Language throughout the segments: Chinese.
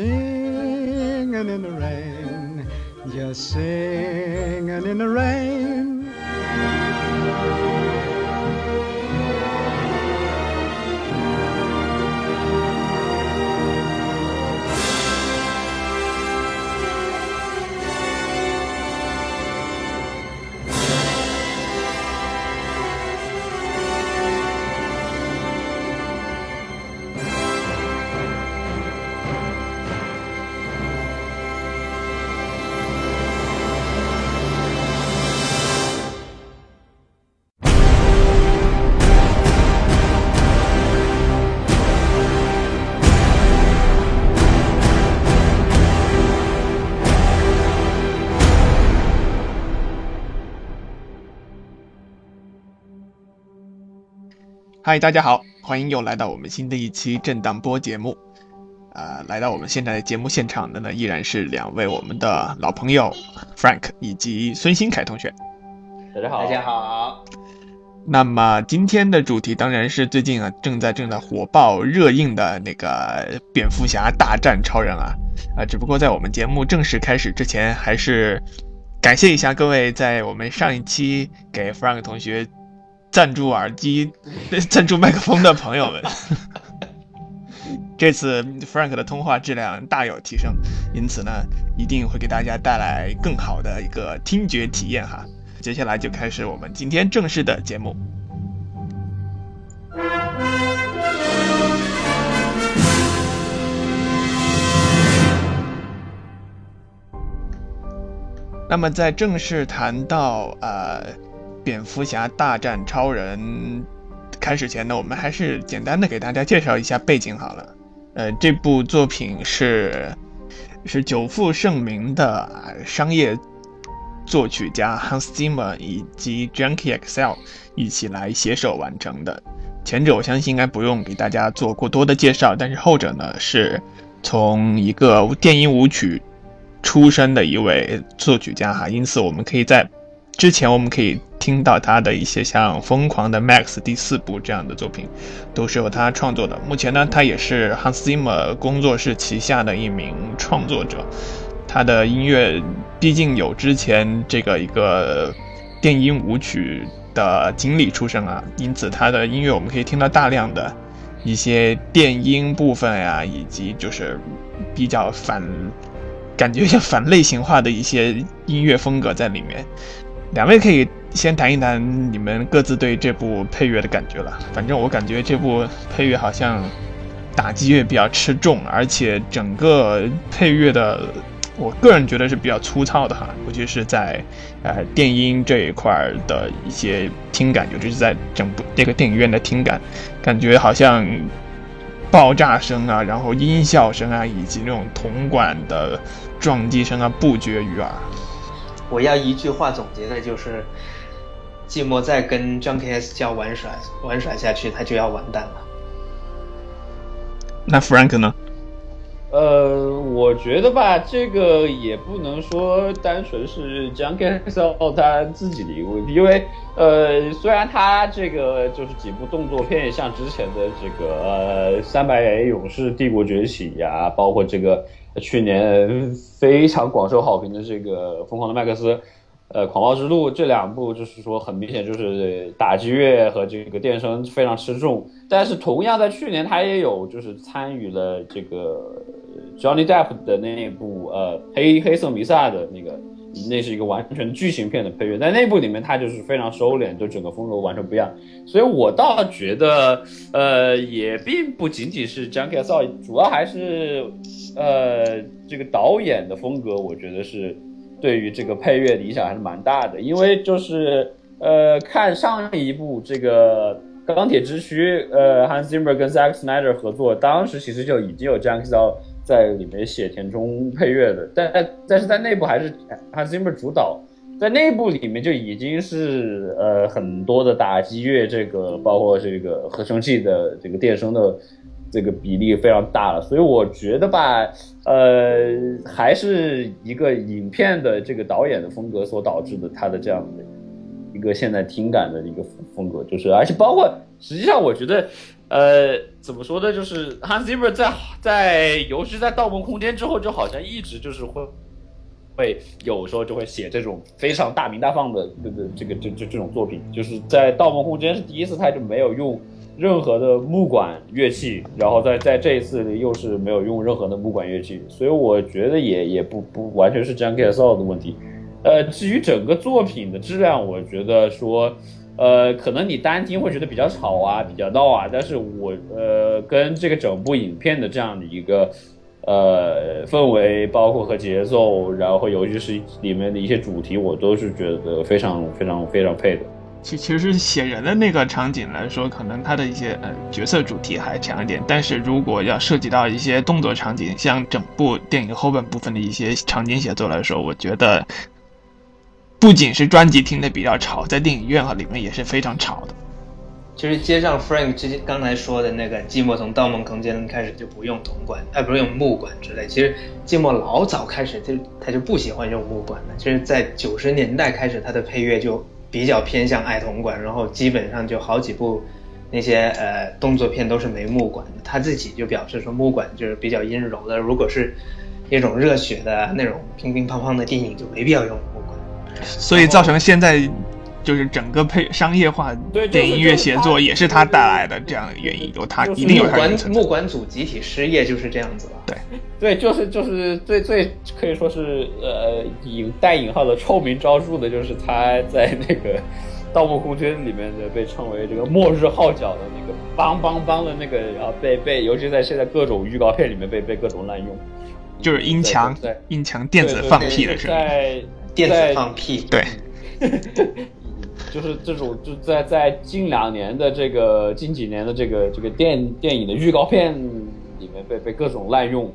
singing in the rain, 嗨，大家好，欢迎又来到我们新的一期震荡波节目。呃，来到我们现在的节目现场的呢，依然是两位我们的老朋友 Frank 以及孙新凯同学。大家好，大家好。那么今天的主题当然是最近啊正在正在火爆热映的那个蝙蝠侠大战超人啊啊！只不过在我们节目正式开始之前，还是感谢一下各位在我们上一期给 Frank 同学赞助耳机、赞助麦克风的朋友们。这次 Frank 的通话质量大有提升，因此呢，一定会给大家带来更好的一个听觉体验哈。接下来就开始我们今天正式的节目。那么在正式谈到呃蝙蝠侠大战超人开始前呢，我们还是简单的给大家介绍一下背景好了。呃，这部作品是是久负盛名的商业。作曲家 Hans Zimmer 以及 Junkie XL 一起来携手完成的。前者我相信应该不用给大家做过多的介绍，但是后者呢，是从一个电音舞曲出身的一位作曲家哈，因此我们可以在之前我们可以听到他的一些像《疯狂的 Max》第四部这样的作品，都是由他创作的。目前呢，他也是 Hans Zimmer 工作室旗下的一名创作者。他的音乐毕竟有之前这个一个电音舞曲的经历出身啊，因此他的音乐我们可以听到大量的一些电音部分呀，以及就是比较反感觉像反类型化的一些音乐风格在里面。两位可以先谈一谈你们各自对这部配乐的感觉了。反正我感觉这部配乐好像打击乐比较吃重，而且整个配乐的。我个人觉得是比较粗糙的哈，尤其是在，呃，电音这一块的一些听感，尤其是在整部这个电影院的听感，感觉好像爆炸声啊，然后音效声啊，以及那种铜管的撞击声啊，不绝于耳。我要一句话总结的就是，寂寞再跟 Junkie S 交玩耍玩耍下去，他就要完蛋了。那 Frank 呢？呃，我觉得吧，这个也不能说单纯是 Junkie XL 他自己的一个问题，因为呃，虽然他这个就是几部动作片，像之前的这个呃《三百勇士帝国崛起》呀，包括这个去年非常广受好评的这个《疯狂的麦克斯》。呃，狂暴之路这两部就是说很明显就是打击乐和这个电声非常吃重，但是同样在去年他也有就是参与了这个 Johnny Depp 的那部呃黑黑色弥撒的那个，那是一个完全剧情片的配乐，在那部里面它就是非常收敛，就整个风格完全不一样，所以我倒觉得呃也并不仅仅是 Junkie XL，主要还是呃这个导演的风格，我觉得是。对于这个配乐的影响还是蛮大的，因为就是呃，看上一部这个《钢铁之躯》，呃，Hans Zimmer 跟 Zack Snyder 合作，当时其实就已经有 Jack Zhao 在里面写填充配乐的，但但是在内部还是 Hans Zimmer 主导，在内部里面就已经是呃很多的打击乐，这个包括这个合成器的这个电声的。这个比例非常大了，所以我觉得吧，呃，还是一个影片的这个导演的风格所导致的，他的这样的一个现在听感的一个风格，就是而且包括实际上我觉得，呃，怎么说呢？就是 Hans Zimmer 在在，尤其在《盗梦空间》之后，就好像一直就是会会有时候就会写这种非常大名大放的这个这个这这这种作品。就是在《盗梦空间》是第一次，他就没有用任何的木管乐器，然后在在这一次又是没有用任何的木管乐器，所以我觉得也也不不完全是 John Cazale 的问题。呃，至于整个作品的质量，我觉得说。呃，可能你单听会觉得比较吵啊，比较闹啊，但是我呃跟这个整部影片的这样的一个呃氛围，包括和节奏，然后尤其是里面的一些主题，我都是觉得非常非常非常配的。其其实写人的那个场景来说，可能它的一些呃角色主题还强一点，但是如果要涉及到一些动作场景，像整部电影后半部分的一些场景写作来说，我觉得。不仅是专辑听的比较吵，在电影院和里面也是非常吵的。其实接上 Frank 之前刚才说的那个，寂寞从《盗梦空间》开始就不用铜管，哎，不是用木管之类。其实寂寞老早开始就他就不喜欢用木管的。其实，在九十年代开始，他的配乐就比较偏向爱铜管，然后基本上就好几部那些呃动作片都是没木管的。他自己就表示说，木管就是比较阴柔的，如果是那种热血的那种乒乒乓乓的电影，就没必要用。所以造成现在就是整个配商业化电音乐协作也是他带来的这样的原因，有他一定有他的木管组集体失业就是这样子了。对，对，就是就是最最可以说是呃引带引号的臭名昭著的，就是他在那个《盗墓空间》里面的被称为这个末日号角的那个梆梆梆的那个，然后被被尤其在现在各种预告片里面被被各种滥用，就是音墙音墙电子。放屁的声音。电子放屁，对，就是这种就在在近两年的这个近几年的这个这个电电影的预告片里面被被各种滥用，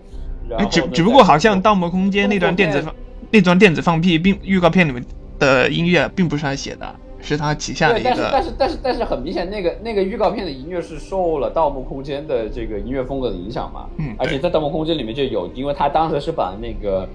只只不过好像《盗梦空间》那段电子放那段电子放屁，并预告片里面的音乐并不是他写的，是他旗下的一个。但是但是但是但是很明显，那个那个预告片的音乐是受了《盗梦空间》的这个音乐风格的影响嘛？嗯，而且在《盗梦空间》里面就有，因为他当时是把那个。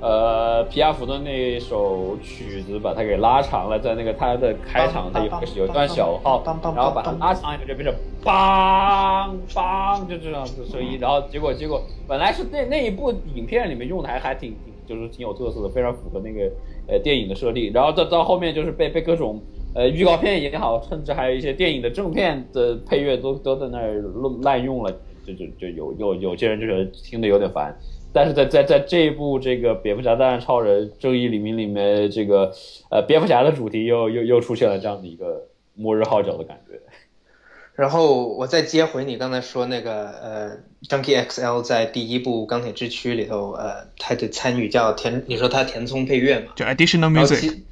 呃，皮亚福的那首曲子把它给拉长了，在那个它的开场，它有有一段小号，然后把它拉长以后，就变成梆梆，就这样子声音。然后结果结果本来是那那一部影片里面用的还还挺挺，就是挺有特色的，非常符合那个呃电影的设定。然后到到后面就是被被各种呃预告片也好，甚至还有一些电影的正片的配乐都都在那儿滥用了，就就就有有有些人就是听得有点烦。但是在在在这一部这个蝙蝠侠大战超人正义黎明里面，这个呃蝙蝠侠的主题又又又出现了这样的一个末日号角的感觉。然后我再接回你刚才说那个呃，Junkie XL 在第一部钢铁之躯里头呃，他的参与叫填，你说他填充配乐嘛？就 Additional Music。其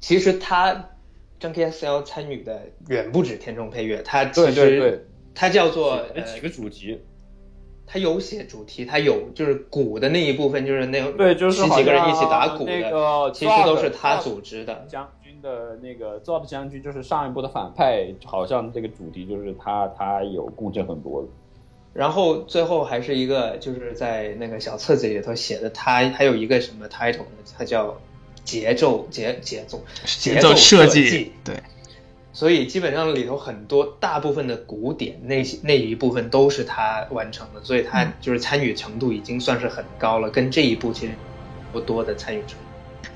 其实他 Junkie XL 参与的远不止天中配乐，他其实他叫做几个主题。他有写主题，他有就是鼓的那一部分，就是那对，就是十几个人一起打鼓的，其实都是他组织的。将军的那个 Zod 将军就是上一部的反派，好像这个主题就是他，他有共振很多的。然后最后还是一个，就是在那个小册子里头写的，他还有一个什么 title 呢？他叫节奏节节奏节奏设计，对。所以基本上里头很多大部分的古典那些那一部分都是他完成的，所以他就是参与程度已经算是很高了，跟这一部其实不多的参与程度。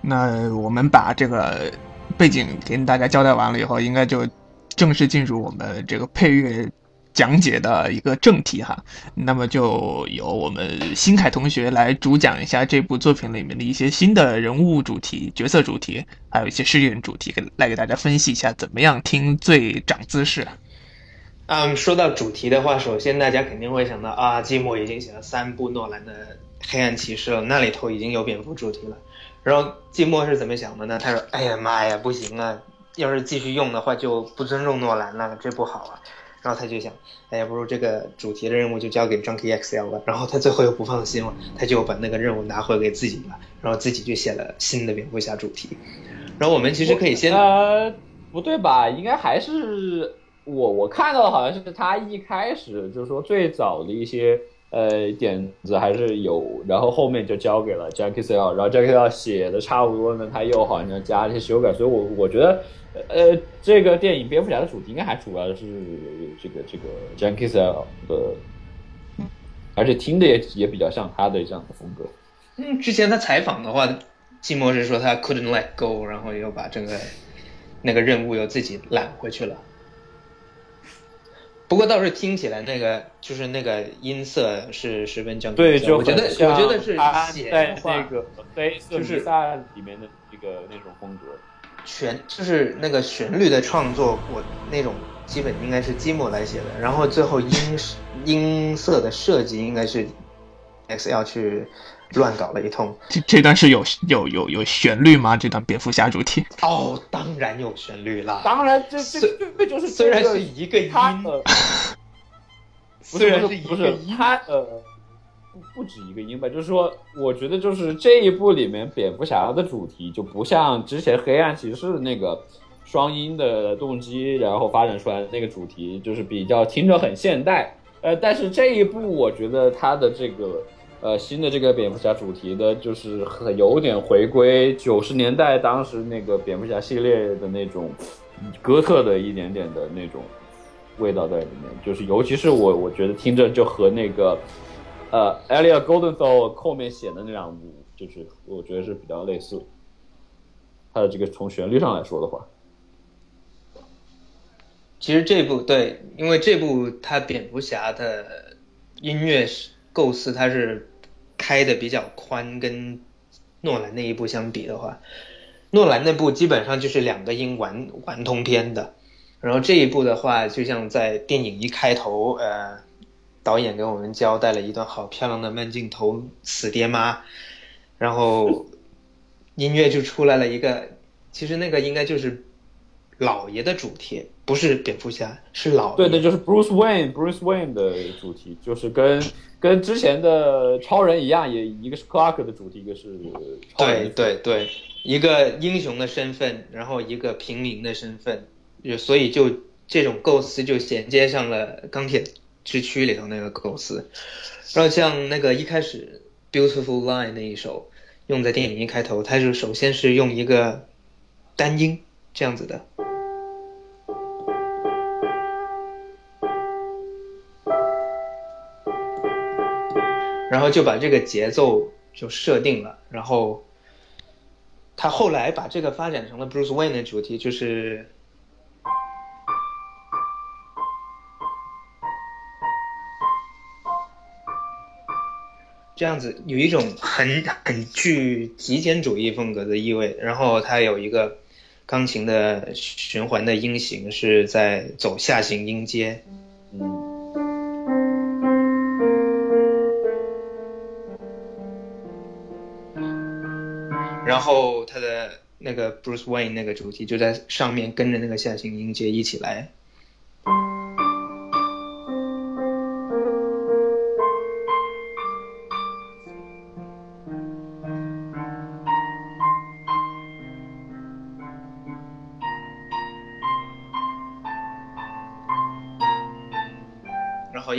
那我们把这个背景给大家交代完了以后，应该就正式进入我们这个配乐。讲解的一个正题哈，那么就由我们新凯同学来主讲一下这部作品里面的一些新的人物主题、角色主题，还有一些事件主题，给来给大家分析一下怎么样听最长姿势。嗯，说到主题的话，首先大家肯定会想到啊，季默已经写了三部诺兰的《黑暗骑士》了，那里头已经有蝙蝠主题了。然后季默是怎么想的呢？他说：“哎呀妈呀，不行啊，要是继续用的话就不尊重诺兰了，这不好啊。”然后他就想，哎呀，不如这个主题的任务就交给 Junkie XL 了。然后他最后又不放心了，他就把那个任务拿回给自己了。然后自己就写了新的蝙蝠侠主题。然后我们其实可以先，呃，不对吧？应该还是我我看到的好像是他一开始就是说最早的一些呃点子还是有，然后后面就交给了 Jackie s e l 然后 Jackie s e l 写的差不多呢，他又好像加了一些修改，所以我我觉得，呃，这个电影蝙蝠侠的主题应该还主要是这个这个 Jackie s e l 的，而且听的也也比较像他的这样的风格。嗯，之前他采访的话，季默是说他 couldn't let go，然后又把整个那个任务又自己揽回去了。不过倒是听起来那个就是那个音色是十分正对，就我觉得我觉得是写在那个黑色里面的这个那种风格。全就是那个旋律的创作，我那种基本应该是积木来写的，然后最后音音色的设计应该是 XL 去乱搞了一通。这这段是有有有有旋律吗？这段蝙蝠侠主题？哦，当然有旋律啦。当然，这这这这就是虽然这个是一个音，虽然是一个音，他呃不不止一个音吧，就是说，我觉得就是这一部里面蝙蝠侠的主题就不像之前黑暗骑士那个双音的动机，然后发展出来那个主题，就是比较听着很现代。呃，但是这一部我觉得它的这个呃新的这个蝙蝠侠主题的，就是很有点回归九十年代当时那个蝙蝠侠系列的那种哥特的一点点的那种味道在里面，就是尤其是我我觉得听着就和那个呃 Elia Goldenthal 后面写的那两部，就是我觉得是比较类似。它的这个从旋律上来说的话，其实这部对，因为这部它蝙蝠侠的音乐构思，它是开的比较宽，跟诺兰那一部相比的话，诺兰那部基本上就是两个音完完通篇的，然后这一部的话，就像在电影一开头，呃，导演给我们交代了一段好漂亮的慢镜头，死爹妈，然后音乐就出来了一个，其实那个应该就是老爷的主题，不是蝙蝠侠，是老爷。对的，就是 Bruce Wayne Bruce Wayne 的主题，就是跟跟之前的超人一样，也一个是 Clark 的主题，一个是超人对对对，一个英雄的身份，然后一个平民的身份，就所以就这种构思就衔接上了钢铁之躯里头那个构思。然后像那个一开始 Beautiful Line 那一首，用在电影一开头，它是首先是用一个单音这样子的。然后就把这个节奏就设定了，然后他后来把这个发展成了 Bruce Wayne 的主题，就是这样子，有一种很很具极简主义风格的意味。然后它有一个钢琴的循环的音型是在走下行音阶，嗯。然后他的那个 Bruce Wayne 那个主题就在上面跟着那个下行音阶一起来。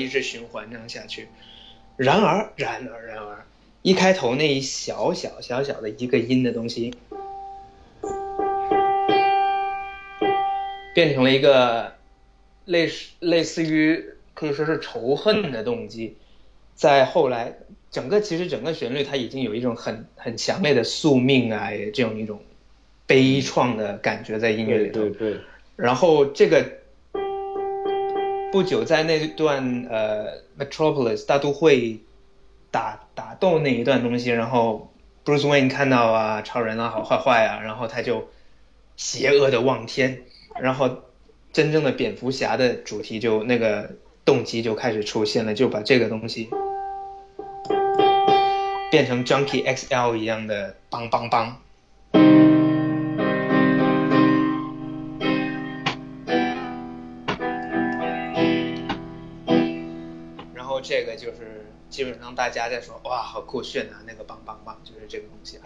一直循环这样下去。然而，然而，然而，一开头那一小小小小的一个音的东西，变成了一个类似类似于可以说是仇恨的动机，在后来整个其实整个旋律它已经有一种很很强烈的宿命啊，也这种一种悲怆的感觉在音乐里头。对对对，然后这个不久在那段呃 Metropolis 大都会打打斗那一段东西，然后 Bruce Wayne 看到啊超人啊好坏坏啊，然后他就邪恶的望天，然后真正的蝙蝠侠的主题就那个动机就开始出现了，就把这个东西变成 Junkie XL 一样的梆梆梆。个就是基本上大家在说哇好酷炫啊，那个棒棒棒就是这个东西了。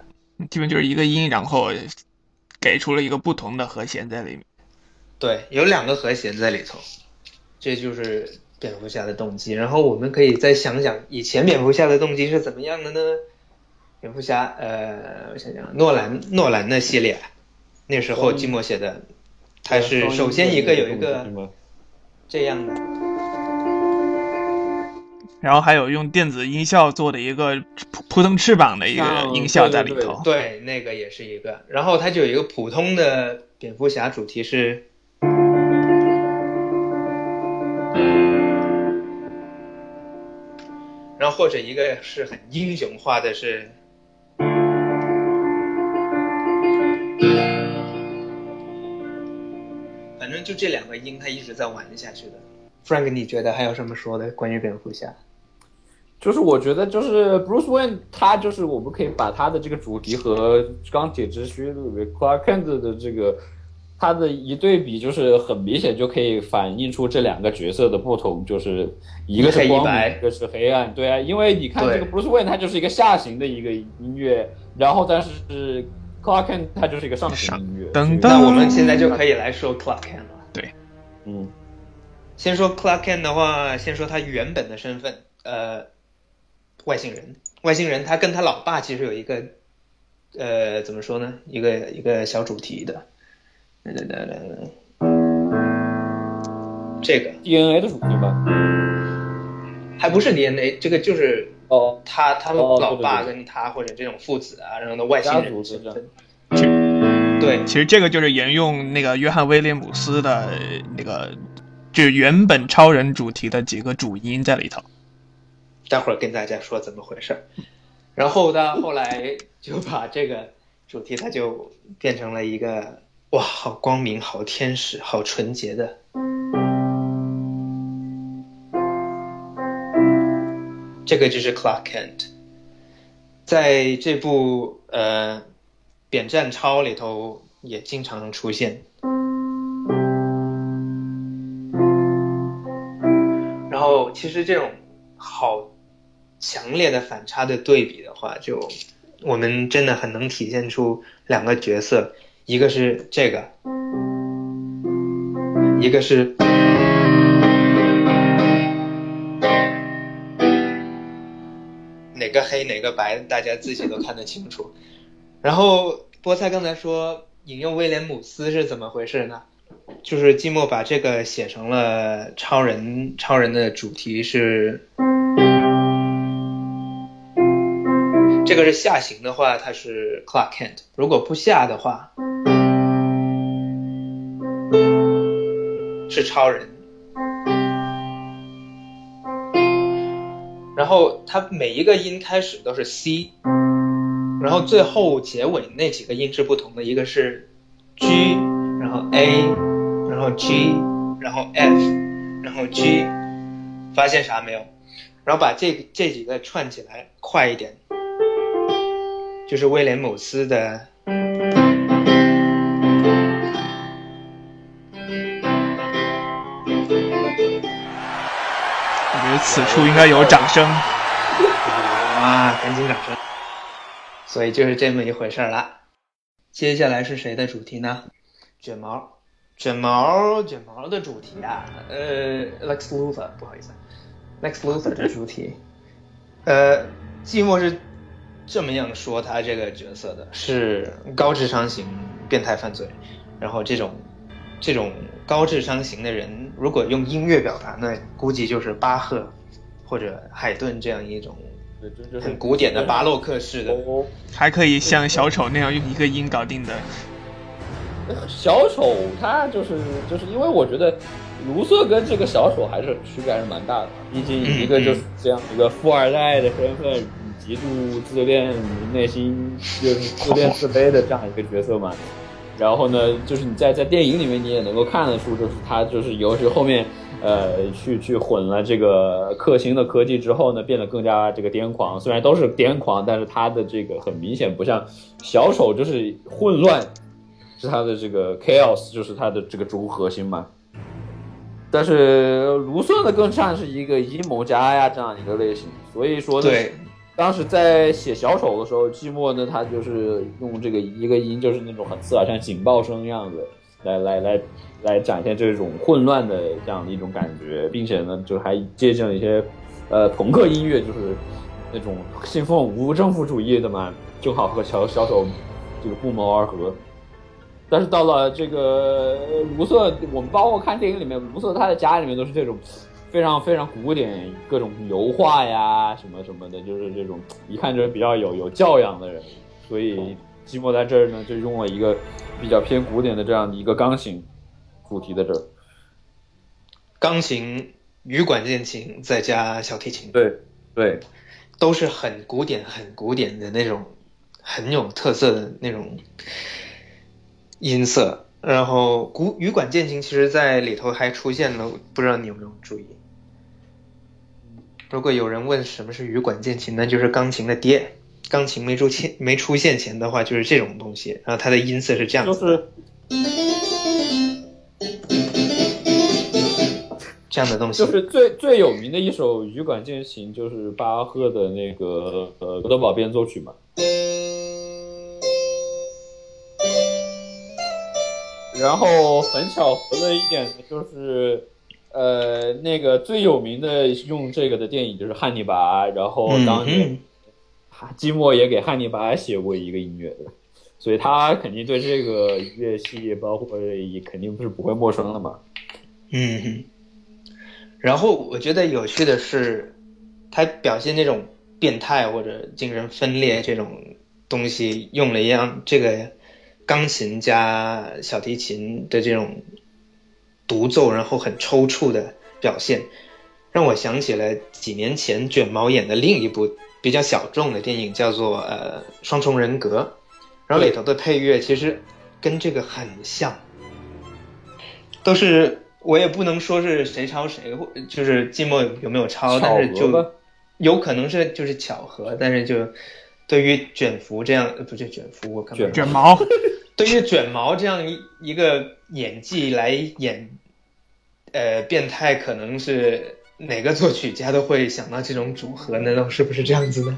基本就是一个音，然后给出了一个不同的和弦在里面。对，有两个和弦在里头，这就是蝙蝠侠的动机，然后我们可以再想想以前蝙蝠侠的动机是怎么样的呢？蝙蝠侠，呃，我想想，诺兰诺兰的系列，那时候寂寞写的，他是首先一个有一个这样的，然后还有用电子音效做的一个扑扑腾翅膀的一个音效在里头，对，那个也是一个，然后它就有一个普通的蝙蝠侠主题是。然后或者一个是很英雄化的是，反正就这两个音，他一直在玩下去的。Frank，你觉得还有什么说的关于蝙蝠侠？就是我觉得就是 Bruce Wayne，他就是我们可以把他的这个主题和钢铁之躯 Clark Kent 的这个。他的一对比就是很明显，就可以反映出这两个角色的不同，就是一个是光明，一个是黑暗。对啊，因为你看这个 Bruce Wayne，他就是一个下行的一个音乐，然后但是 Clark Kent 他就是一个上行音乐。那我们现在就可以来说 Clark Kent 了。对，嗯，先说 Clark Kent 的话，先说他原本的身份，呃，外星人。外星人他跟他老爸其实有一个，呃，怎么说呢？一个一个小主题的。这个 DNA 的主题吧，还不是 DNA，这个就是哦，他他老爸跟他或者这种父子啊，然后的外星人身份。对，其实这个就是沿用那个约翰威廉姆斯的那个，就是原本超人主题的几个主音在里头。待会儿跟大家说怎么回事儿。然后呢后来就把这个主题，他就变成了一个。哇，好光明，好天使，好纯洁的。这个就是 Clark Kent，在这部呃《扁战超》里头也经常出现。然后，其实这种好强烈的反差的对比的话，就我们真的很能体现出两个角色。一个是这个，一个是哪个黑哪个白，大家自己都看得清楚。然后菠菜刚才说引用威廉姆斯是怎么回事呢？就是寂寞把这个写成了超人，超人的主题是这个是下行的话，它是 Clark Kent；如果不下的话。是超人，然后它每一个音开始都是 C，然后最后结尾那几个音是不同的，一个是 G，然后 A，然后 G，然后 F，然后 G，发现啥没有？然后把这这几个串起来快一点，就是威廉姆斯的。我觉得此处应该有掌声，哇，赶紧掌声！所以就是这么一回事了。接下来是谁的主题呢？卷毛，卷毛，卷毛的主题啊，呃，Lex Luthor，不好意思，Lex Luthor 的主题，呃，寂寞是这么样说他这个角色的，是高智商型变态犯罪，然后这种。这种高智商型的人，如果用音乐表达那，估计就是巴赫或者海顿这样一种很古典的巴洛克式的，还可以像小丑那样用一个音搞定的。小丑他就是就是因为我觉得卢瑟跟这个小丑还是区别还是蛮大的，毕竟一个就是这样一个富二代的身份，极度自恋，内心就是自恋自卑的这样一个角色嘛。然后呢，就是你在在电影里面你也能够看得出，就是他就是尤其后面，呃，去去混了这个克星的科技之后呢，变得更加这个癫狂。虽然都是癫狂，但是他的这个很明显不像小丑，就是混乱，是他的这个 chaos，就是他的这个主核心嘛。但是卢瑟呢，更像是一个阴谋家呀这样一个类型。所以说呢。当时在写小丑的时候，季末呢，他就是用这个一个音，就是那种很刺耳，像警报声一样的，来来来来展现这种混乱的这样的一种感觉，并且呢，就还借鉴了一些呃朋克音乐，就是那种信奉无政府主义的嘛，正好和小小丑这个不谋而合。但是到了这个卢瑟，我们包括看电影里面，卢瑟他的家里面都是这种非常非常古典，各种油画呀什么什么的，就是这种一看就是比较有有教养的人。所以寂寞在这儿呢，就用了一个比较偏古典的这样的一个钢琴主题在这儿。钢琴、羽管键琴再加小提琴，对对，都是很古典、很古典的那种，很有特色的那种音色。然后古羽管键琴其实在里头还出现了，不知道你有没有注意？如果有人问什么是羽管键琴，那就是钢琴的爹。钢琴没出现没出现前的话，就是这种东西。然后它的音色是这样就子的，是这样的东西。就是最最有名的一首羽管键琴，就是巴赫的那个呃格德堡变奏曲嘛。然后很巧合的一点呢，就是呃那个最有名的用这个的电影就是《汉尼拔》，然后当年嗯哈基莫也给汉尼拔写过一个音乐，的？所以他肯定对这个乐器，包括也肯定不是不会陌生的嘛。嗯哼，然后我觉得有趣的是，他表现那种变态或者精神分裂这种东西，用了一样这个钢琴加小提琴的这种独奏，然后很抽搐的表现，让我想起了几年前卷毛演的另一部比较小众的电影，叫做呃《双重人格》，然后里头的配乐其实跟这个很像。都是我也不能说是谁抄谁，或就是寂寞有没有抄，但是就有可能是就是巧合，但是就对于卷福这样，呃不是卷福，我看卷卷毛，对于卷毛这样一一个演技来演，呃，变态，可能是哪个作曲家都会想到这种组合，难道是不是这样子的？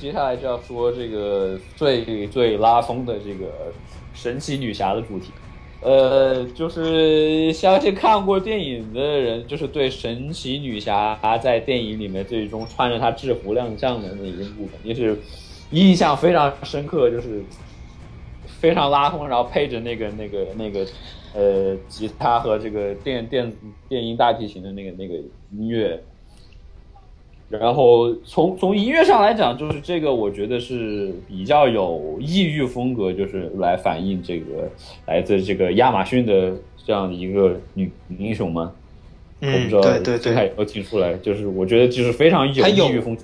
接下来就要说这个最最拉风的这个神奇女侠的主题。呃，就是相信看过电影的人，就是对神奇女侠她在电影里面最终穿着她制服亮相的那一部分，也是印象非常深刻，就是非常拉风，然后配着那个 那个那个呃吉他和这个电电电音大提琴的那个那个音乐，然后从从音乐上来讲，就是这个我觉得是比较有异域风格，就是来反映这个来自这个亚马逊的这样的一个女女英雄嘛。我不嗯，知道对对对，这还有听出来，就是我觉得就是非常有异域风格。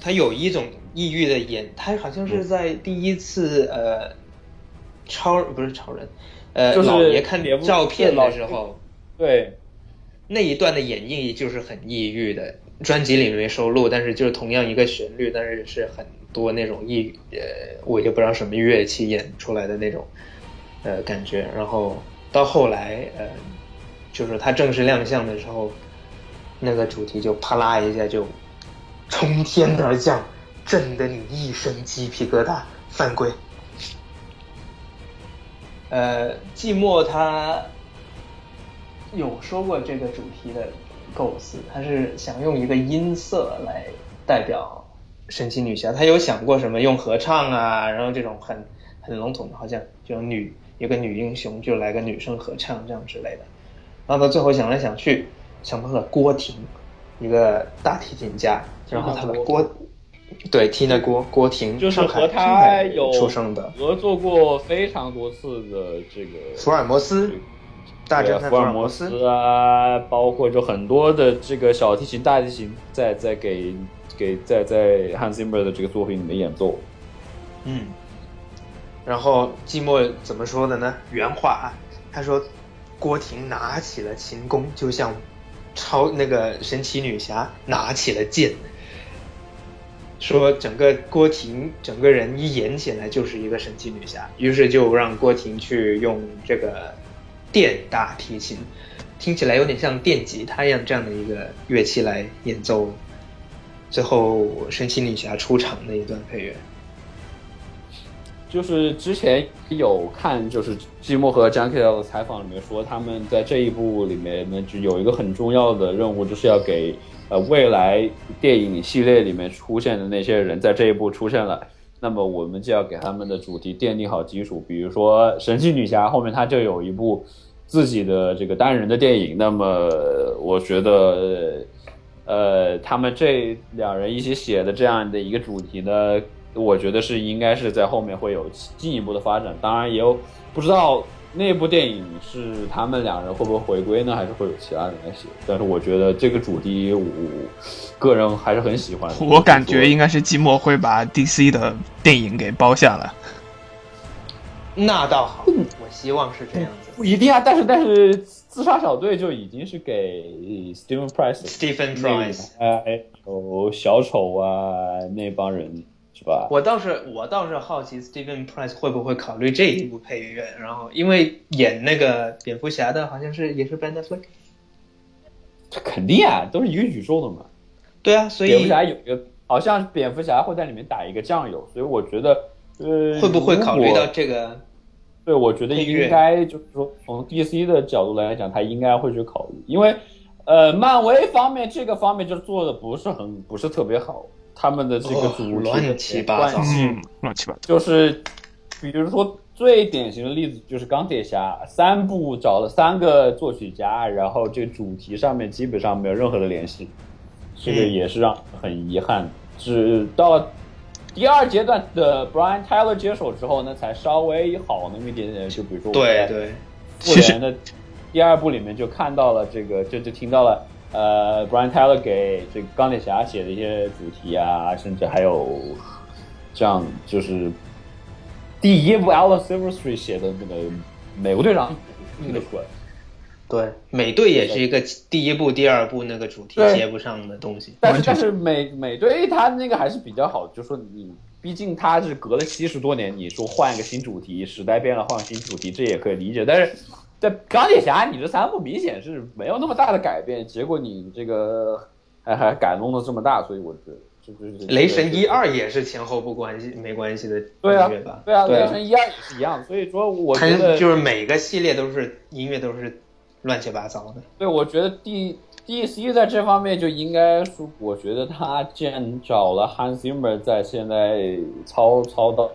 他有一种抑郁的演，他好像是在第一次呃，超不是超人，呃，就是老爷看照片的时候，对，那一段的演绎就是很抑郁的，专辑里没收录，但是就是同样一个旋律，但是是很多那种一，呃，我也不知道什么乐器演出来的那种，呃，感觉。然后到后来，呃，就是他正式亮相的时候，那个主题就啪啦一下就从天而降，震得你一身鸡皮疙瘩。犯规，呃，季末他有说过这个主题的构思，他是想用一个音色来代表神奇女侠，他有想过什么用合唱啊，然后这种很很笼统的，好像就女有个女英雄就来个女生合唱这样之类的，然后到最后想来想去，想到了郭婷，一个大提琴家，然后他的郭。对，听的郭郭婷，就是和他有出生的合作过非常多次的这个福尔摩斯，大侦探福尔摩斯，啊，包括就很多的这个小提琴、大提琴在在给给在在 Hans Zimmer 的这个作品里面演奏。嗯，然后季末怎么说的呢？原话啊，他说郭婷拿起了琴弓，就像超那个神奇女侠拿起了剑。说整个郭婷整个人一演起来就是一个神奇女侠，于是就让郭婷去用这个电大提琴，听起来有点像电吉他一样这样的一个乐器来演奏，最后神奇女侠出场那一段配乐。就是之前有看，就是季默和张克尧的采访里面说，他们在这一部里面呢，就有一个很重要的任务，就是要给呃未来电影系列里面出现的那些人，在这一部出现了，那么我们就要给他们的主题奠定好基础。比如说神奇女侠后面它就有一部自己的这个单人的电影，那么我觉得呃他们这两人一起写的这样的一个主题呢。我觉得是应该是在后面会有进一步的发展，当然也有不知道那部电影是他们两人会不会回归呢，还是会有其他人来写。但是我觉得这个主题我个人还是很喜欢。我感觉应该是寂寞会把 DC 的电影给包下来。那倒好，我希望是这样子。不一定啊，但是但是自杀小队就已经是给 Stephen Price、Stephen 那 Price，个还有小丑啊那帮人是吧？我倒是我倒是好奇 Stephen Price 会不会考虑这一部配乐，然后因为演那个蝙蝠侠的好像是也是 Ben Affleck，这肯定啊，都是一个宇宙的嘛。对啊，所以蝙蝠侠有一个，好像蝙蝠侠会在里面打一个酱油，所以我觉得，呃，会不会考虑到这个？对，我觉得应该就是说，从 DC 的角度来讲，他应该会去考虑，因为，呃，漫威方面这个方面就做的不是很不是特别好，他们的这个哦主题的乱七八糟嗯，乱七八糟。就是，比如说最典型的例子就是钢铁侠三部找了三个作曲家，然后这个主题上面基本上没有任何的联系，这个嗯也是让很遗憾。只到了第二阶段的 Brian Tyler 接手之后呢，才稍微好那么一点点。就比如说我对，复联的第二部里面就看到了这个，就就听到了呃，Brian Tyler 给这个钢铁侠写的一些主题啊，甚至还有这样就是第一部 Alan Silverstreet 写的那个美国队长那个出来。对，美队也是一个第一部、第二部那个主题对接不上的东西。但是但是美美队他那个还是比较好，就说你毕竟他是隔了七十多年，你说换一个新主题，时代变了换新主题，这也可以理解。但是在钢铁侠，你这三部明显是没有那么大的改变，结果你这个还还改动的这么大，所以我觉得就是雷神一二也是前后不关系没关系的音乐吧？对啊，对雷神一二也是一样，所以说我觉得就是每个系列都是音乐都是乱七八糟的。对，我觉得 D D C 在这方面就应该说，我觉得他既然找了 Hans Zimmer 在现在操操到操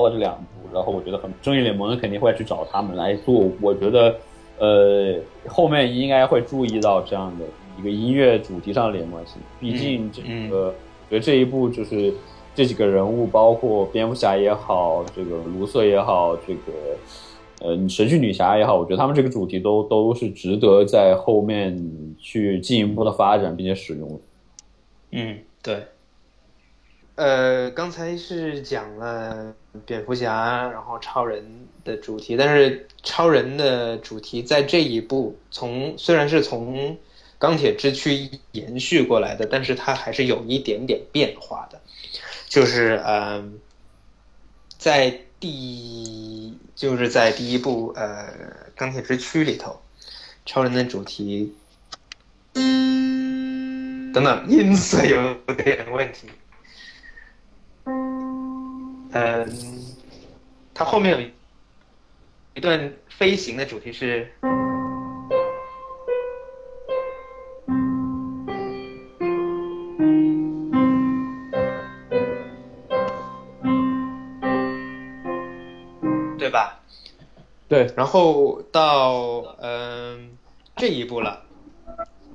了这两部，然后我觉得很正义联盟肯定会去找他们来做。我觉得呃后面应该会注意到这样的一个音乐主题上的连贯性，毕竟这嗯个、我觉得这一部就是这几个人物，包括蝙蝠侠也好，这个卢瑟也好，这个。呃，神奇女侠也好，我觉得他们这个主题都都是值得在后面去进一步的发展并且使用的。嗯，对。呃，刚才是讲了蝙蝠侠，然后超人的主题，但是超人的主题在这一部从虽然是从钢铁之躯延续过来的，但是它还是有一点点变化的，就是呃，在第就是在第一部呃钢铁之躯里头，超人的主题等等，音色有点问题。嗯，它后面有一段飞行的主题是。对吧？对，然后到嗯、这一步了，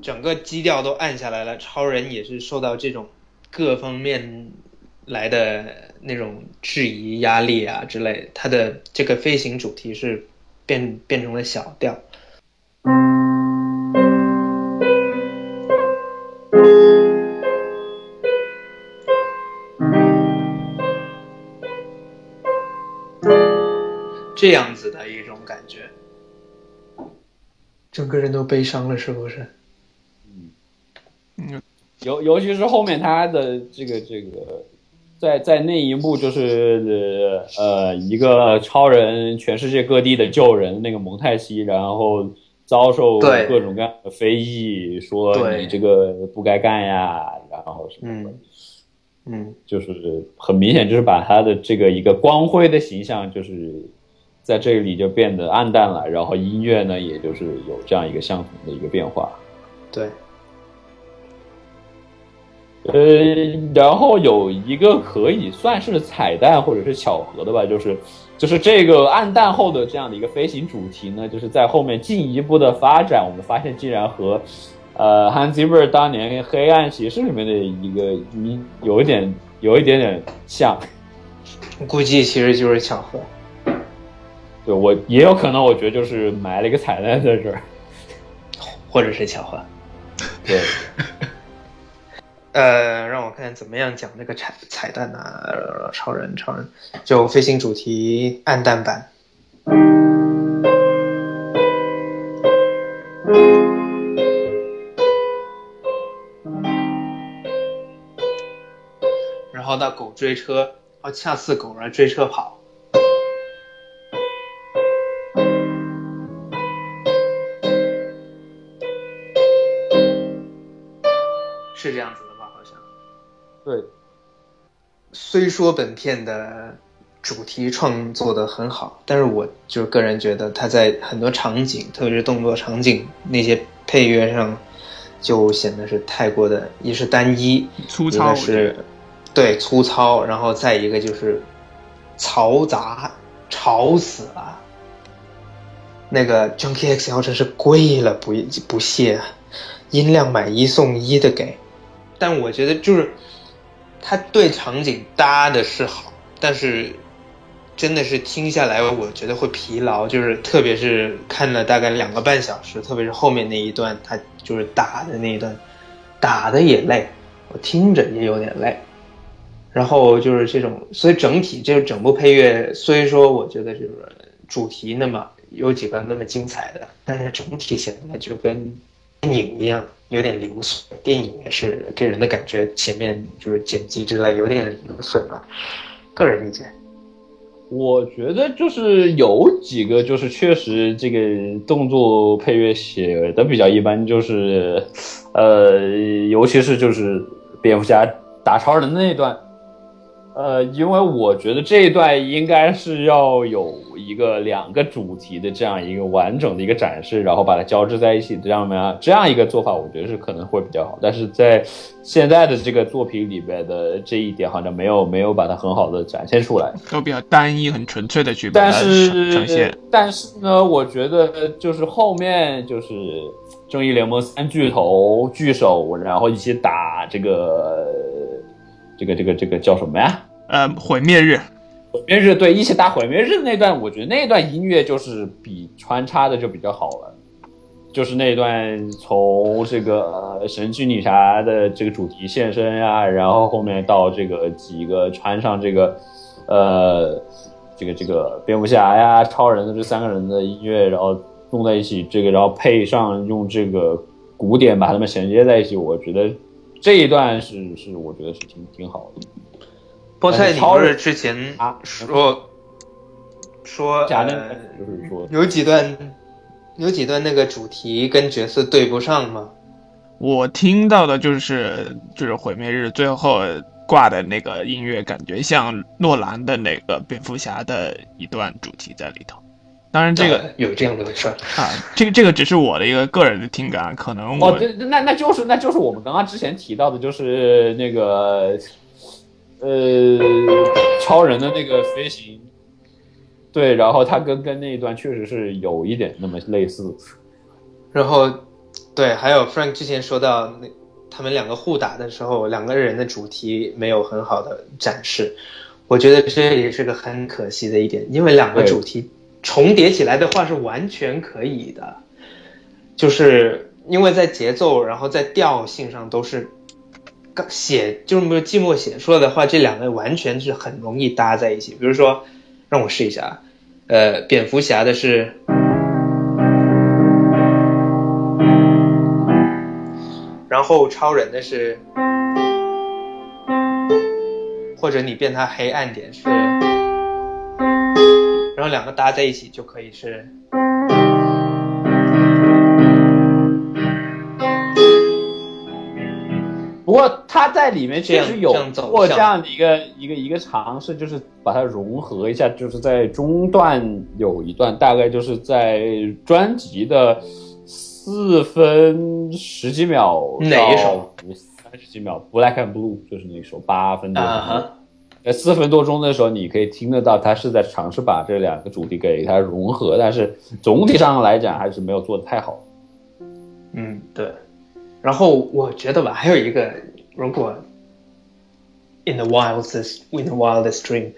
整个基调都暗下来了，超人也是受到这种各方面来的那种质疑、压力啊之类，他的这个飞行主题是变变成了小调。这样子的一种感觉，整个人都悲伤了，是不是？嗯尤尤其是后面他的这个这个，在在那一幕就是呃一个超人全世界各地的救人那个蒙太奇，然后遭受各种各样的非议，说你这个不该干呀，然后什么的。嗯嗯，就是很明显，就是把他的这个一个光辉的形象，就是在这里就变得暗淡了，然后音乐呢，也就是有这样一个相同的一个变化。对，呃，然后有一个可以算是彩蛋或者是巧合的吧，就是就是这个暗淡后的这样的一个飞行主题呢，就是在后面进一步的发展，我们发现竟然和呃 Hans Zimmer 当年《黑暗骑士》里面的一个音有一点有一点点像。估计其实就是巧合。对我也有可能，我觉得就是埋了一个彩蛋在这儿。或者是巧合。对，呃，让我看怎么样讲这个彩彩蛋啊，呃超人超人，就飞行主题暗淡版。然后到狗追车，哦，恰似狗来追车跑。说本片的主题创作的很好，但是我就个人觉得它在很多场景，特别是动作场景那些配乐上，就显得是太过的，一是单一，粗糙是对粗糙，然后再一个就是嘈杂，吵死了。那个 Junkie XL 真是贵了不不屑啊，音量买一送一的给。但我觉得就是他对场景搭的是好，但是真的是听下来，我觉得会疲劳，就是特别是看了大概两个半小时，特别是后面那一段，他就是打的那一段，打的也累，我听着也有点累。然后就是这种，所以整体这整部配乐，虽说我觉得就是主题那么有几个那么精彩的，但是整体显得就跟电影一样，有点零碎。电影也是给人的感觉，前面就是剪辑之类有点零碎吧。个人意见，我觉得就是有几个，就是确实这个动作配乐写的比较一般，就是呃，尤其是就是蝙蝠侠打超人的那一段。呃，因为我觉得这一段应该是要有一个两个主题的这样一个完整的一个展示，然后把它交织在一起，这样样这样一个做法，我觉得是可能会比较好。但是在现在的这个作品里边的这一点，好像没有没有把它很好的展现出来。都比较单一、很纯粹的去把但它是呈现。但是呢，我觉得就是后面就是正义联盟三巨头聚首，然后一起打这个这个这个这个叫什么呀？呃，毁灭日，毁灭日对，一起打毁灭日那段，我觉得那段音乐就是比穿插的就比较好了。就是那段从这个神奇女侠的这个主题现身呀、然后后面到这个几个穿上这个呃这个这个蝙蝠侠呀、超人的这三个人的音乐，然后弄在一起，这个然后配上用这个鼓点把它们衔接在一起，我觉得这一段是是我觉得是挺挺好的。菠菜，你超人不是之前啊说说假的呃就是说有几段有几段那个主题跟角色对不上吗？我听到的就是就是毁灭日最后挂的那个音乐，感觉像诺兰的那个蝙蝠侠的一段主题在里头。当然这个呃有这样的回事儿。啊，这个这个只是我的一个个人的听感，可能我哦，这那那就是那就是我们刚刚之前提到的，就是那个呃超人的那个飞行，对，然后他跟跟那一段确实是有一点那么类似。然后，对，还有 Frank 之前说到那他们两个互打的时候，两个人的主题没有很好的展示，我觉得这也是个很可惜的一点，因为两个主题重叠起来的话是完全可以的，就是因为在节奏，然后在调性上都是。刚写就是没有寂寞写出来的话，这两个完全是很容易搭在一起。比如说，让我试一下啊，呃，蝙蝠侠的是，然后超人的是，或者你变它黑暗点是，然后两个搭在一起就可以是。在里面确实有过这样的一个一个一个尝试，就是把它融合一下，就是在中段有一段，大概就是在专辑的四分十几秒哪一首？三十几秒，Black and Blue 就是那首八分多钟。在四分多钟的时候，你可以听得到他是在尝试把这两个主题给它融合，但是总体上来讲还是没有做的太好。嗯，对。然后我觉得吧，还有一个，如果 in the wildest in the wildest dream，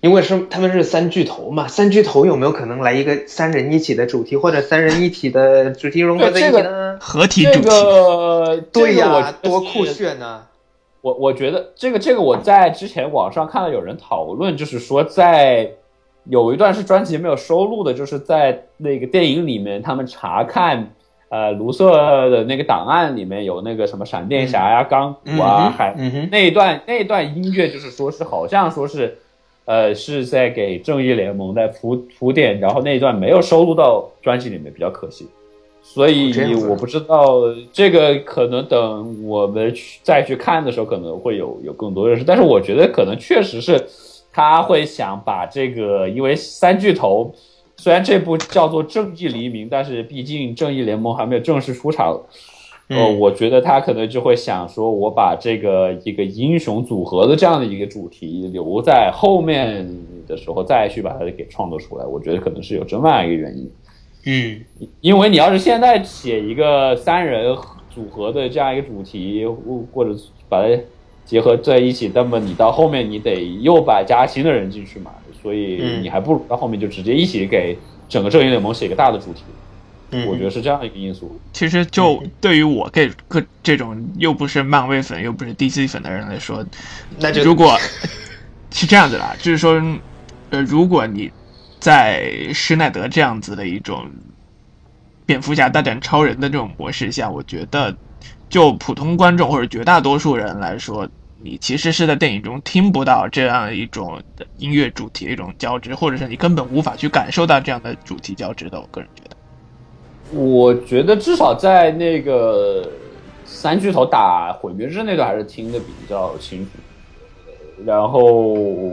因为是他们是三巨头嘛，三巨头有没有可能来一个三人一体的主题，或者三人一体的主题融合在一起呢？这合体主题，个对呀、多酷炫呢、我我觉得这个这个我在之前网上看到有人讨论，就是说在有一段是专辑没有收录的，就是在那个电影里面，他们查看呃卢瑟的那个档案里面有那个什么闪电侠呀、钢骨啊，嗯还嗯那一段那一段音乐，就是说是好像说是。呃，是在给正义联盟在铺铺垫，然后那一段没有收录到专辑里面，比较可惜。所以我不知道这个可能等我们去再去看的时候，可能会有有更多认识。但是我觉得可能确实是他会想把这个，因为三巨头虽然这部叫做《正义黎明》，但是毕竟正义联盟还没有正式出场。呃，嗯我觉得他可能就会想说，我把这个一个英雄组合的这样的一个主题留在后面的时候再去把它给创作出来。我觉得可能是有这么样一个原因。嗯，因为你要是现在写一个三人组合的这样一个主题，或或者把它结合在一起，那么你到后面你得又把加新的人进去嘛，所以嗯你还不如到后面就直接一起给整个正义联盟写一个大的主题。嗯我觉得是这样一个因素。其实就对于我这个这种又不是漫威粉又不是 DC 粉的人来说，那就如果是这样子啦，就是说，呃，如果你在施耐德这样子的一种蝙蝠侠大战超人的这种模式下，我觉得就普通观众或者绝大多数人来说，你其实是在电影中听不到这样一种音乐主题的一种交织，或者是你根本无法去感受到这样的主题交织的。我个人觉得，我觉得至少在那个三巨头打毁灭日那段还是听得比较清楚。然后，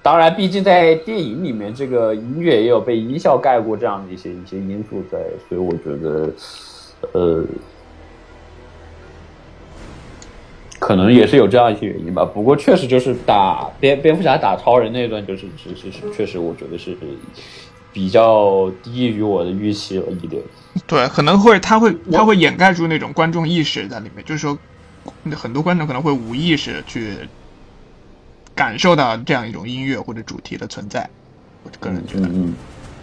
当然，毕竟在电影里面，这个音乐也有被音效盖过这样的一些一些因素在，所以我觉得，呃，可能也是有这样一些原因吧。不过确实就是打蝙蝙蝠侠打超人那段，就是是是是，确实我觉得是比较低于我的预期了一点。对，可能会他会他会掩盖住那种观众意识在里面，就是说，很多观众可能会无意识去感受到这样一种音乐或者主题的存在。我个人觉得，嗯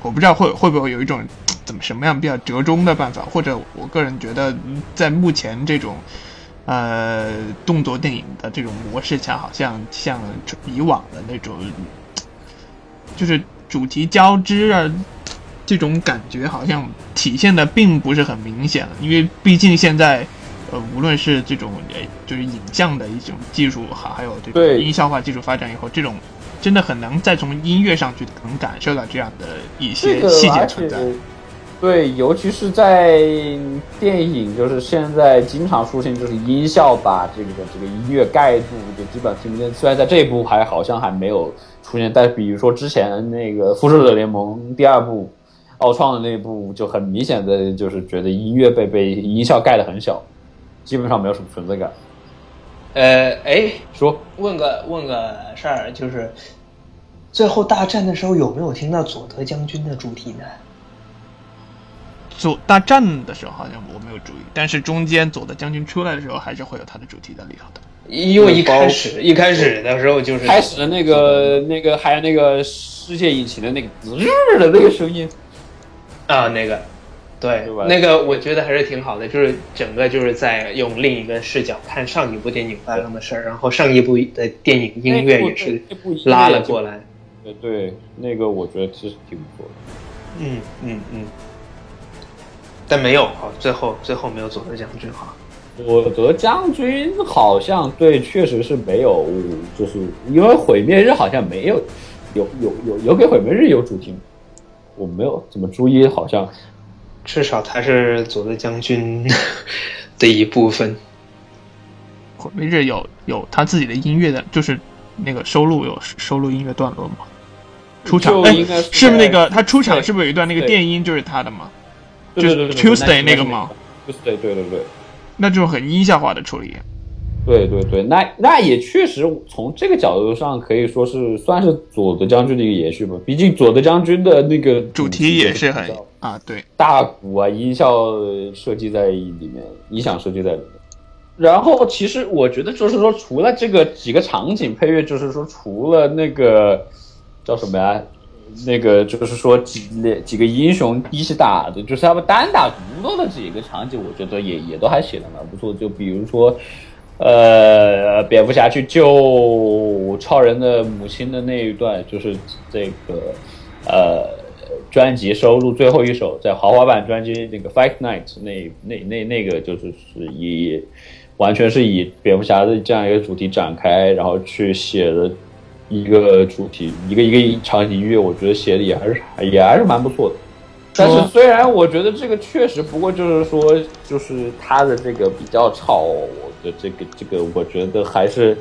我不知道会会不会有一种怎么什么样比较折中的办法，或者我个人觉得，嗯在目前这种呃动作电影的这种模式下，好像像以往的那种，就是主题交织啊，这种感觉好像体现的并不是很明显了，因为毕竟现在。呃，无论是这种呃，就是影像的一种技术，还还有这种音效化技术发展以后，这种真的很难再从音乐上去能感受到这样的一些细节存在。且对，尤其是在电影，就是现在经常出现，就是音效把这个这个音乐盖住，就基本上听不见。虽然在这一部还好像还没有出现，但比如说之前那个《复仇者联盟》第二部，奥创的那部就很明显的就是觉得音乐被被音效盖得很小，基本上没有什么存在感。呃，哎，说问个问个事儿，就是最后大战的时候有没有听到佐德将军的主题呢？左大战的时候好像我没有注意，但是中间左的将军出来的时候还是会有他的主题在里头的。因为一开始一开始的时候就是开始的那个那个还有那个世界引擎的那个滋日的那个声音，啊，那个，对对，那个我觉得还是挺好的，就是整个就是在用另一个视角看上一部电影发生的事儿，然后上一部的电影音乐也是拉了过来。对对，那个我觉得其实挺不错的。嗯嗯嗯，但没有哈，最后最后没有佐德将军哈。佐德将军好像对，确实是没有，就是因为毁灭日好像没有，有有有有给毁灭日有主题，我没有怎么注意，好像至少他是佐德将军 的一部分。毁灭日有有他自己的音乐的，就是那个收录有收录音乐段落吗？出场应该是是不是那个他出场是不是有一段那个电音就是他的吗？对对对对 Tuesday 那个吗？Tuesday 对对对。那就是很音效化的处理。对对对，那那也确实从这个角度上可以说是算是佐德将军的一个延续吧。毕竟佐德将军的那个主题也是很啊，对，大鼓啊，音效设计在里面，音响设计在里面。然后其实我觉得就是说，除了这个几个场景配乐，就是说除了那个叫什么呀？那个就是说几几个英雄一起打的，就是他们单打独斗的几个场景，我觉得也也都还写的蛮不错。就比如说，呃，蝙蝠侠去救超人的母亲的那一段，就是这个呃专辑收录最后一首，在豪华版专辑那个《Fight Night》那那那那个就是是以完全是以蝙蝠侠的这样一个主题展开，然后去写的一个主题，一个一个场景音乐，我觉得写的也还是也还是蛮不错的。但是虽然我觉得这个确实，不过就是说，就是他的这个比较吵的这个这个，我觉得还是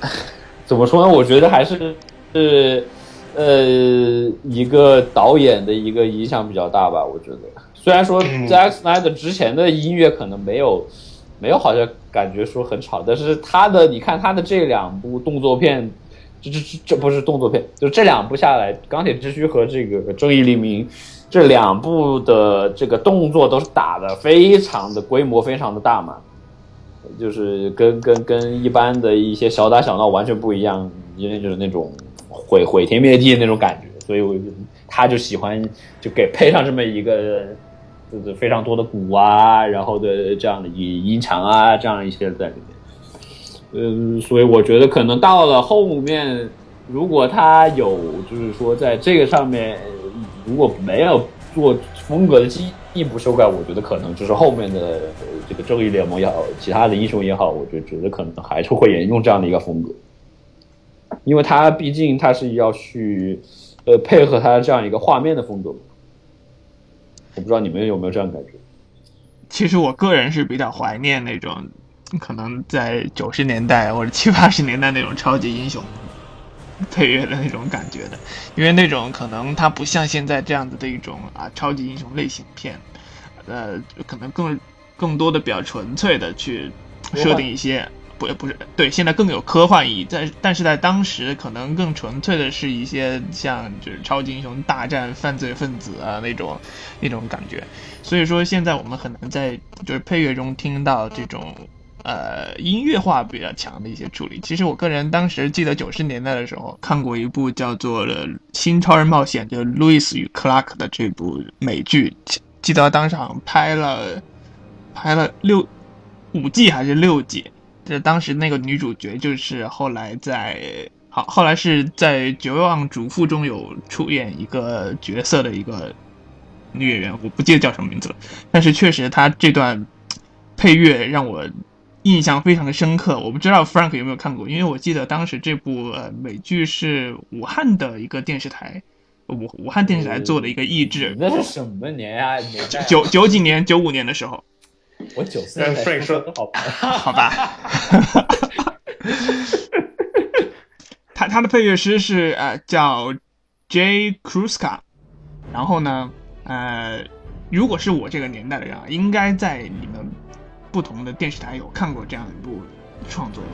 怎么说呢？我觉得还是是呃一个导演的一个影响比较大吧。我觉得，虽然说嗯 Zack Snyder 之前的音乐可能没有没有好像感觉说很吵，但是他的你看他的这两部动作片。这这这这不是动作片，就这两部下来，《钢铁之躯》和这个《正义黎明》这两部的这个动作都是打的非常的规模非常的大嘛，就是跟跟跟一般的一些小打小闹完全不一样，因为就是那种毁毁天灭地的那种感觉，所以我就他就喜欢就给配上这么一个就是非常多的鼓啊，然后的这样的音音墙啊，这样一些在里面。嗯，所以我觉得可能到了后面，如果他有就是说在这个上面，如果没有做风格的进一步修改，我觉得可能就是后面的这个正义联盟也好，其他的英雄也好，我觉觉得可能还是会沿用这样的一个风格，因为他毕竟他是要去呃配合他这样一个画面的风格。我不知道你们有没有这样感觉？其实我个人是比较怀念那种可能在九十年代或者七八十年代那种超级英雄配乐的那种感觉的，因为那种可能它不像现在这样子的一种啊超级英雄类型片，呃，可能更更多的比较纯粹的去设定一些。不不是对，现在更有科幻意义，在但是在当时可能更纯粹的是一些像就是超级英雄大战犯罪分子啊那种那种感觉，所以说现在我们很难在就是配乐中听到这种呃音乐化比较强的一些处理。其实我个人当时记得九十年代的时候看过一部叫做《新超人冒险》，就是路易斯与克拉克的这部美剧，记得当场拍了拍了六五季还是六季。这当时那个女主角就是后来在好后来是在《绝望主妇》中有出演一个角色的一个女演员，我不记得叫什么名字了，但是确实她这段配乐让我印象非常的深刻。我不知道 Frank 有没有看过，因为我记得当时这部呃美剧是武汉的一个电视台，武武汉电视台做的一个译制，那是什么年啊九九几年九五年的时候，我九四让年 Frank 说好吧。好吧。他他的配乐师是呃叫 J. Kruska，然后呢，呃，如果是我这个年代的人啊，应该在你们不同的电视台有看过这样一部创作。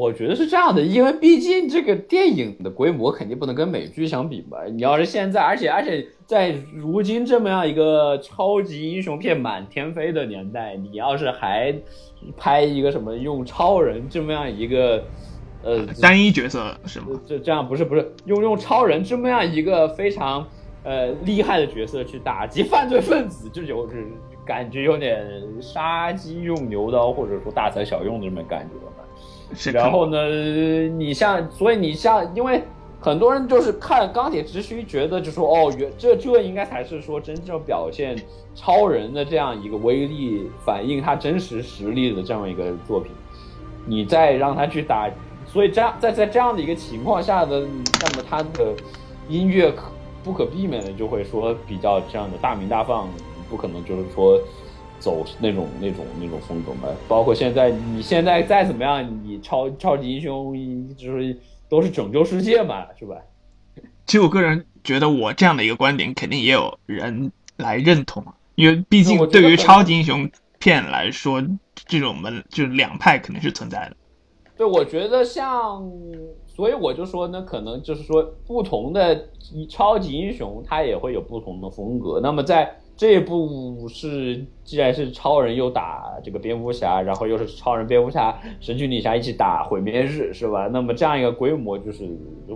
我觉得是这样的，因为毕竟这个电影的规模肯定不能跟美剧相比吧。你要是现在，而且而且在如今这么样一个超级英雄片满天飞的年代，你要是还拍一个什么用超人这么样一个呃单一角色是吗？这这样不是不是用用超人这么样一个非常呃厉害的角色去打击犯罪分子，这就是感觉有点杀鸡用牛刀，或者说大材小用的这么感觉然后呢，你像，所以你像，因为很多人就是看钢铁直须，觉得就说哦，原这这应该才是说真正表现超人的这样一个威力，反映他真实实力的这样一个作品。你再让他去打，所以这样在在这样的一个情况下的，那么他的音乐可不可避免的就会说比较这样的大鸣大放，不可能就是说。走那种那种那种风格嘛，包括现在你现在再怎么样，你超超级英雄就是都是拯救世界嘛，是吧？其实我个人觉得，我这样的一个观点，肯定也有人来认同，因为毕竟对于超级英雄片来说，这种门就是两派肯定是存在的。对，我觉得像，所以我就说呢，可能就是说，不同的超级英雄，他也会有不同的风格。那么在这部是，既然是超人又打这个蝙蝠侠，然后又是超人、蝙蝠侠、神奇女侠一起打毁灭日，是吧？那么这样一个规模，就是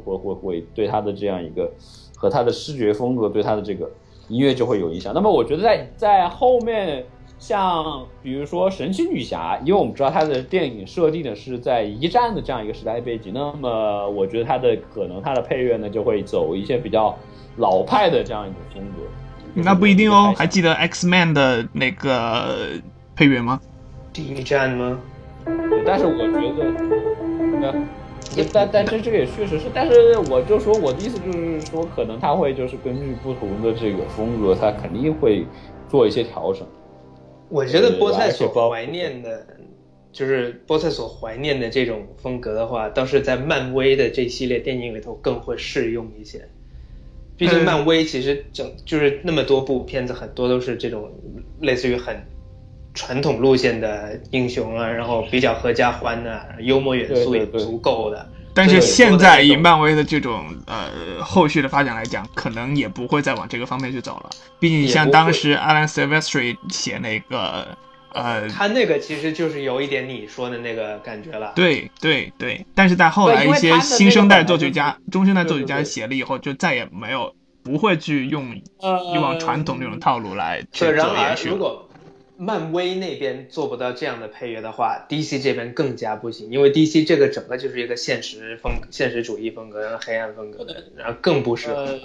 会会会对他的这样一个和他的视觉风格，对他的这个音乐就会有影响。那么我觉得在在后面，像比如说神奇女侠，因为我们知道它的电影设定的是在一战的这样一个时代背景，那么我觉得它的可能它的配乐呢就会走一些比较老派的这样一种风格。那不一定哦，还记得 X Man 的那个配乐吗？第一站吗？但是我觉得，那但但这这个也确实是，但是我就说我的意思就是说，可能他会就是根据不同的这个风格，他肯定会做一些调整。我觉得菠菜所怀念的，就是菠菜所怀念的这种风格的话，倒是在漫威的这系列电影里头更会适用一些。毕竟漫威其实整就是那么多部片子，很多都是这种类似于很传统路线的英雄啊，然后比较合家欢啊，幽默元素也足够的。但是现在以漫威的这种呃后续的发展来讲，可能也不会再往这个方面去走了。毕竟像当时 Alan Silvestri 写那个呃，他那个其实就是有一点你说的那个感觉了。对对对，但是在后来一些新生代作曲家、中生代作曲家写了以后，就再也没有不会去用以往传统那种套路来去做延续。如果漫威那边做不到这样的配乐的话，DC 这边更加不行，因为 DC 这个整个就是一个现实风、现实主义风格，黑暗风格的，然后更不适合。呃，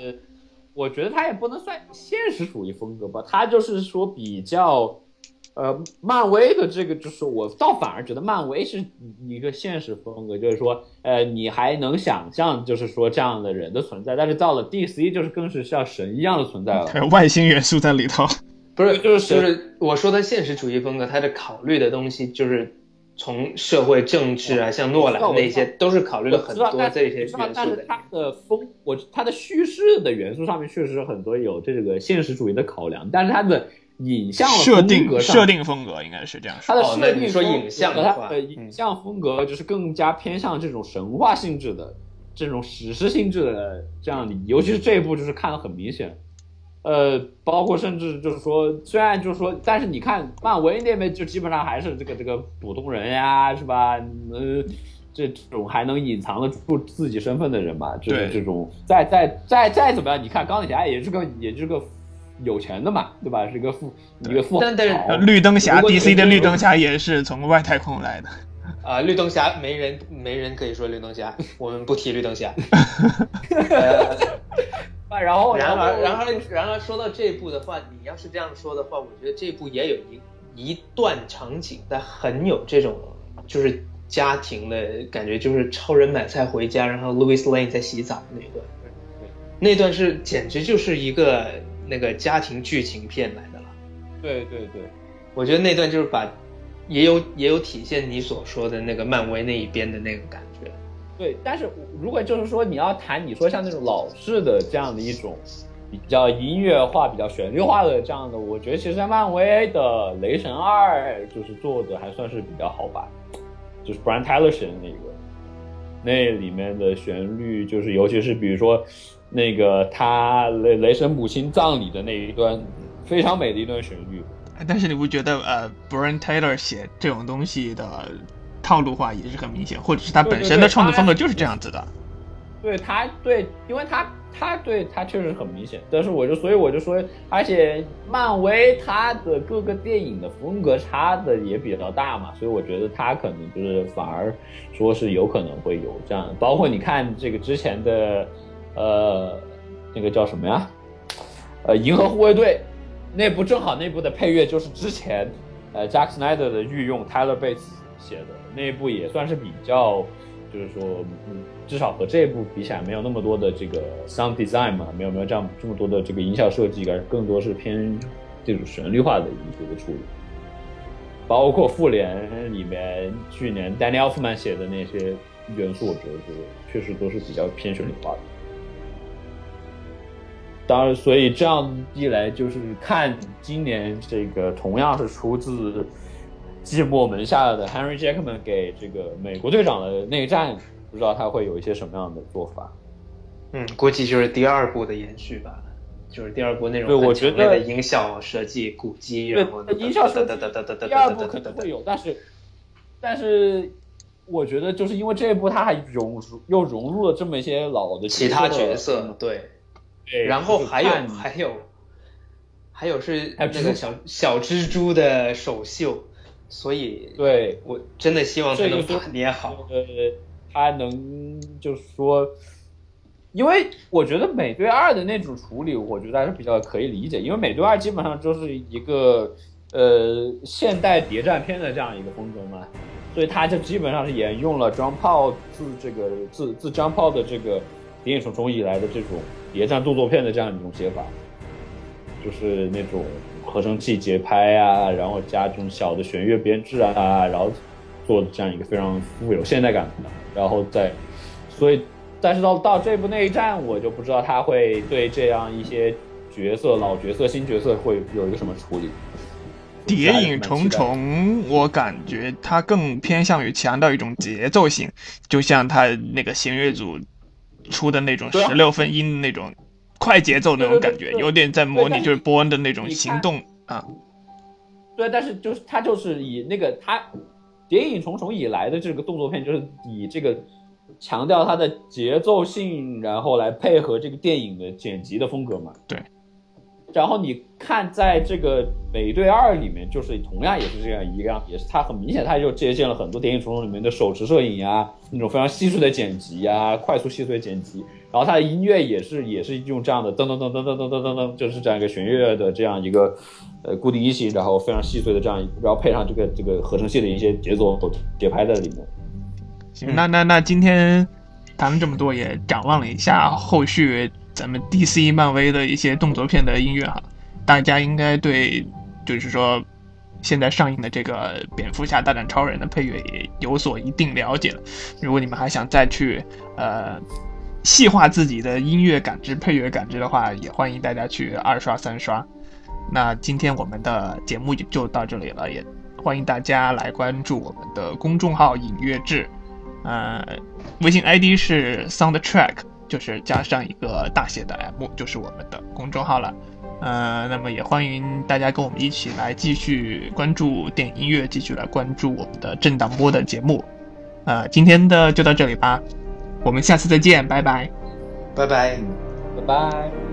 我觉得它也不能算现实主义风格吧，它就是说比较。呃，漫威的这个就是我倒反而觉得漫威是一个现实风格，就是说，呃，你还能想象，就是说这样的人的存在，但是到了 DC 就是更是像神一样的存在了，外星元素在里头，不是，就是就是我说的现实主义风格，他的考虑的东西就是从社会政治啊，像诺兰那些都是考虑了很多这些元素的。但是他的风，我他的叙事的元素上面确实很多有这个现实主义的考量，但是他的。影像设定设定风格应该是这样说。它的设定说影像的话，影像风格就是更加偏向这种神话性质的、这种史诗性质的这样的。尤其是这一部，就是看得很明显。呃，包括甚至就是说，虽然就是说，但是你看漫威那边就基本上还是这个这个普通人呀，是吧？呃。这种还能隐藏得住自己身份的人嘛，就是这种再再再再怎么样，你看钢铁侠也是个也是个有钱的嘛，对吧？是个富一个富豪。但但是呃绿灯侠，DC 的绿灯侠也是从外太空来的。啊，绿灯侠没人没人可以说绿灯侠，我们不提绿灯侠。然后然后而然而然而说到这一步的话，你要是这样说的话，我觉得这一部也有一一段场景，它很有这种就是家庭的感觉，就是超人买菜回家，然后 Louis Lane 在洗澡那一段，那段是简直就是一个那个家庭剧情片来的了。对对对，我觉得那段就是把也有也有体现你所说的那个漫威那一边的那个感觉。对，但是如果就是说你要谈你说像那种老式的这样的一种比较音乐化、比较旋律化的这样的，我觉得其实在漫威的《雷神二》就是做的还算是比较好吧，就是 Brian Tyler 写的那个，那里面的旋律就是尤其是比如说那个他雷雷神母亲葬礼的那一段非常美的一段旋律，但是你不觉得呃，Brian Taylor 写这种东西的套路化也是很明显，或者是他本身的创作风格就是这样子的？对他对，因为他他对他确实很明显，但是我就所以我就说，而且漫威他的各个电影的风格差的也比较大嘛，所以我觉得他可能就是反而说是有可能会有这样，包括你看这个之前的呃那个叫什么呀，呃银河护卫队那部正好那部的配乐就是之前呃 Jack Snyder 的御用 Tyler Bates 写的那一部也算是比较。就是说，嗯，至少和这一部比起来，没有那么多的这个 sound design 嘛，没有没有这样这么多的这个音效设计，而更多是偏这种旋律化的一个处理。包括复联里面去年 Danny Elfman 写的那些元素，我觉得就是确实都是比较偏旋律化的。当然，所以这样一来，就是看今年这个同样是出自寂寞门下的 Henry Jackman 给这个美国队长的内战，不知道他会有一些什么样的做法。嗯，估计就是第二部的延续吧，就是第二部那种对我觉得的音效设计、古迹，然后音效第二部可能会有，但是但是我觉得就是因为这一部他还融入又融入了这么一些老的其他角角色，对，对，然后还有还有还有是那个小小蜘蛛的首秀，所以对。我真的希望他能这个说把捏好。呃，他能就是说，因为我觉得美队二的那种处理，我觉得还是比较可以理解，因为美队二基本上就是一个呃现代谍战片的这样一个风格嘛，所以他就基本上是沿用了张炮自这个自自张炮的这个《谍影重重》以来的这种谍战动作片的这样一种写法，就是那种合成器节拍啊，然后加这种小的弦乐编制啊，然后做这样一个非常富有现代感的，然后再，所以，但是到到这部内战，我就不知道他会对这样一些角色、老角色、新角色会有一个什么处理。谍影重重，我感觉它更偏向于强调一种节奏性，就像它那个弦乐组出的那种十六分音的那种快节奏那种感觉，有点在模拟就是波恩的那种行动啊。对，但是就是他就是以那个他《谍影重重》以来的这个动作片，就是以这个强调它的节奏性，然后来配合这个电影的剪辑的风格嘛。对。然后你看，在这个《美队二》里面，就是同样也是这样一个样，也是它很明显，它就借鉴了很多《谍影重重》里面的手持摄影呀，那种非常细碎的剪辑呀，快速细碎剪辑。然后它的音乐也是也是用这样的噔噔噔噔噔噔噔噔噔，就是这样一个弦乐的这样一个呃固定音型，然后非常细碎的这样，然后配上这个这个合成器的一些节奏和节拍在里面。行，那那那今天谈了这么多，也展望了一下后续咱们 DC 漫威的一些动作片的音乐哈，大家应该对就是说现在上映的这个蝙蝠侠大战超人的配乐也有所一定了解了。如果你们还想再去呃细化自己的音乐感知、配乐感知的话，也欢迎大家去二刷、三刷。那今天我们的节目就就到这里了，也欢迎大家来关注我们的公众号“影乐志”。呃，微信 ID 是 Soundtrack，就是加上一个大写的 M，就是我们的公众号了。呃，那么也欢迎大家跟我们一起来继续关注电影音乐，继续来关注我们的震荡波的节目。呃，今天的就到这里吧，我们下次再见，拜拜。拜拜。拜拜。